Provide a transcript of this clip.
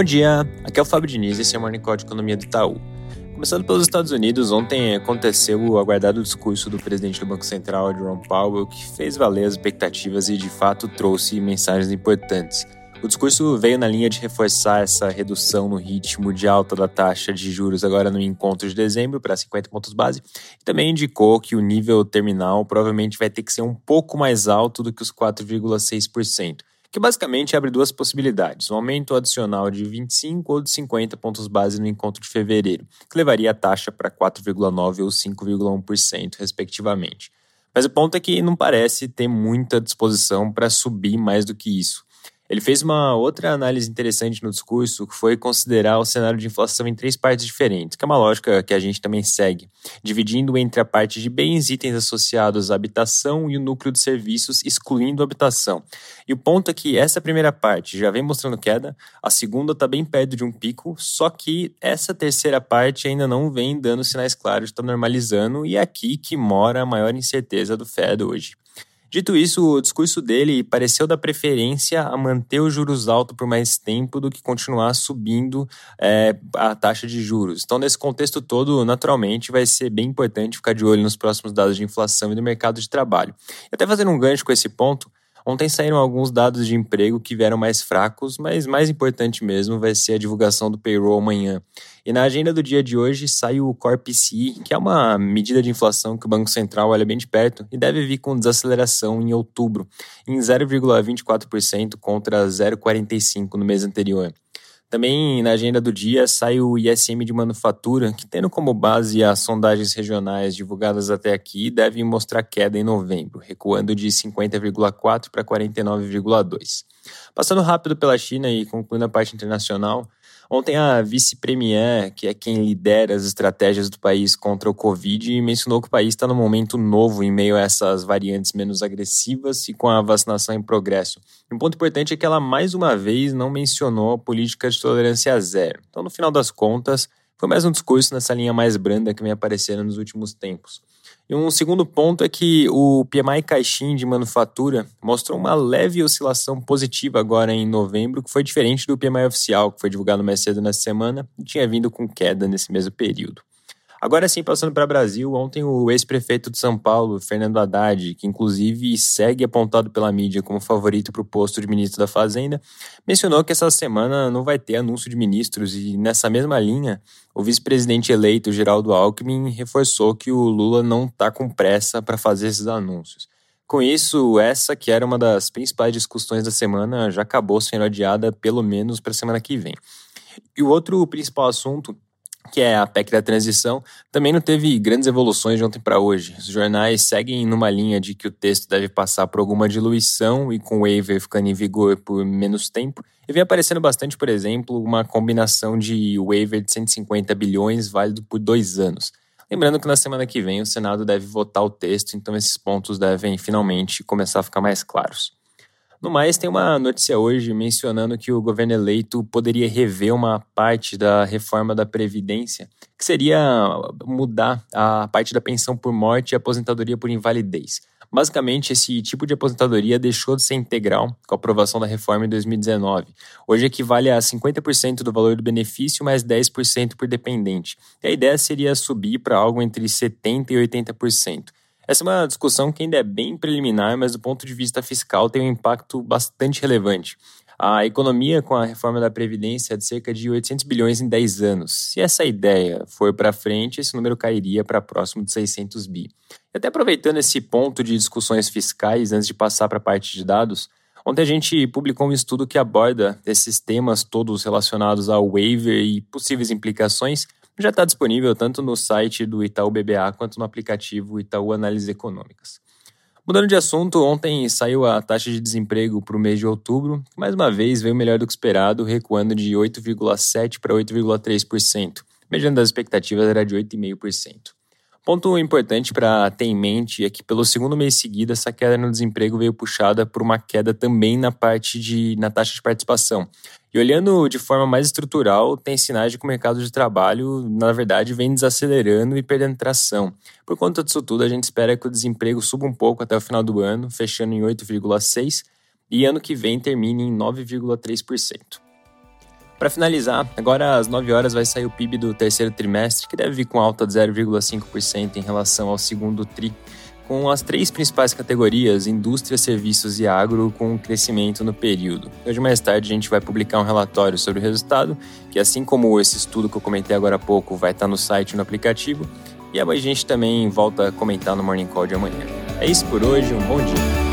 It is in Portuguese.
Bom dia, aqui é o Fábio Diniz e esse é o Morning Call de Economia do Itaú. Começando pelos Estados Unidos, ontem aconteceu o aguardado discurso do presidente do Banco Central, Jerome Powell, que fez valer as expectativas e de fato trouxe mensagens importantes. O discurso veio na linha de reforçar essa redução no ritmo de alta da taxa de juros agora no encontro de dezembro para 50 pontos base e também indicou que o nível terminal provavelmente vai ter que ser um pouco mais alto do que os 4,6% que basicamente abre duas possibilidades: um aumento adicional de 25 ou de 50 pontos base no encontro de fevereiro, que levaria a taxa para 4,9% ou 5,1%, respectivamente. Mas o ponto é que não parece ter muita disposição para subir mais do que isso. Ele fez uma outra análise interessante no discurso, que foi considerar o cenário de inflação em três partes diferentes, que é uma lógica que a gente também segue, dividindo entre a parte de bens e itens associados à habitação e o núcleo de serviços, excluindo a habitação. E o ponto é que essa primeira parte já vem mostrando queda, a segunda está bem perto de um pico, só que essa terceira parte ainda não vem dando sinais claros de estar tá normalizando, e é aqui que mora a maior incerteza do Fed hoje. Dito isso, o discurso dele pareceu dar preferência a manter os juros altos por mais tempo do que continuar subindo é, a taxa de juros. Então, nesse contexto todo, naturalmente, vai ser bem importante ficar de olho nos próximos dados de inflação e do mercado de trabalho. E até fazendo um gancho com esse ponto, Ontem saíram alguns dados de emprego que vieram mais fracos, mas mais importante mesmo vai ser a divulgação do payroll amanhã. E na agenda do dia de hoje sai o Core PCI, que é uma medida de inflação que o Banco Central olha bem de perto e deve vir com desaceleração em outubro, em 0,24% contra 0,45% no mês anterior. Também na agenda do dia sai o ISM de manufatura, que tendo como base as sondagens regionais divulgadas até aqui, deve mostrar queda em novembro, recuando de 50,4 para 49,2. Passando rápido pela China e concluindo a parte internacional, Ontem a vice-premier, que é quem lidera as estratégias do país contra o Covid, mencionou que o país está num momento novo em meio a essas variantes menos agressivas e com a vacinação em progresso. Um ponto importante é que ela mais uma vez não mencionou a política de tolerância zero. Então, no final das contas, foi mais um discurso nessa linha mais branda que vem aparecendo nos últimos tempos. E um segundo ponto é que o PMI Caixin de manufatura mostrou uma leve oscilação positiva agora em novembro, que foi diferente do PMI oficial, que foi divulgado mais cedo nessa semana e tinha vindo com queda nesse mesmo período. Agora sim, passando para o Brasil, ontem o ex-prefeito de São Paulo, Fernando Haddad, que inclusive segue apontado pela mídia como favorito para o posto de ministro da Fazenda, mencionou que essa semana não vai ter anúncio de ministros e nessa mesma linha, o vice-presidente eleito Geraldo Alckmin reforçou que o Lula não está com pressa para fazer esses anúncios. Com isso, essa que era uma das principais discussões da semana já acabou sendo adiada pelo menos para a semana que vem. E o outro principal assunto que é a PEC da transição, também não teve grandes evoluções de ontem para hoje. Os jornais seguem numa linha de que o texto deve passar por alguma diluição e com o waiver ficando em vigor por menos tempo. E vem aparecendo bastante, por exemplo, uma combinação de waiver de 150 bilhões válido por dois anos. Lembrando que na semana que vem o Senado deve votar o texto, então esses pontos devem finalmente começar a ficar mais claros. No mais, tem uma notícia hoje mencionando que o governo eleito poderia rever uma parte da reforma da Previdência, que seria mudar a parte da pensão por morte e aposentadoria por invalidez. Basicamente, esse tipo de aposentadoria deixou de ser integral com a aprovação da reforma em 2019. Hoje equivale a 50% do valor do benefício mais 10% por dependente. E a ideia seria subir para algo entre 70% e 80%. Essa é uma discussão que ainda é bem preliminar, mas do ponto de vista fiscal tem um impacto bastante relevante. A economia com a reforma da Previdência é de cerca de 800 bilhões em 10 anos. Se essa ideia for para frente, esse número cairia para próximo de 600 bi. E até aproveitando esse ponto de discussões fiscais, antes de passar para a parte de dados, ontem a gente publicou um estudo que aborda esses temas todos relacionados ao waiver e possíveis implicações já está disponível tanto no site do Itaú BBA quanto no aplicativo Itaú Análises Econômicas. Mudando de assunto, ontem saiu a taxa de desemprego para o mês de outubro, mais uma vez veio melhor do que esperado, recuando de 8,7% para 8,3%. Mediante das expectativas era de 8,5%. Ponto importante para ter em mente é que pelo segundo mês seguido essa queda no desemprego veio puxada por uma queda também na parte de na taxa de participação. E olhando de forma mais estrutural, tem sinais de que o mercado de trabalho, na verdade, vem desacelerando e perdendo tração. Por conta disso tudo, a gente espera que o desemprego suba um pouco até o final do ano, fechando em 8,6 e ano que vem termine em 9,3%. Para finalizar, agora às 9 horas vai sair o PIB do terceiro trimestre, que deve vir com alta de 0,5% em relação ao segundo tri, com as três principais categorias, indústria, serviços e agro, com crescimento no período. Hoje mais tarde a gente vai publicar um relatório sobre o resultado, que assim como esse estudo que eu comentei agora há pouco vai estar no site e no aplicativo, e a gente também volta a comentar no Morning Call de amanhã. É isso por hoje, um bom dia.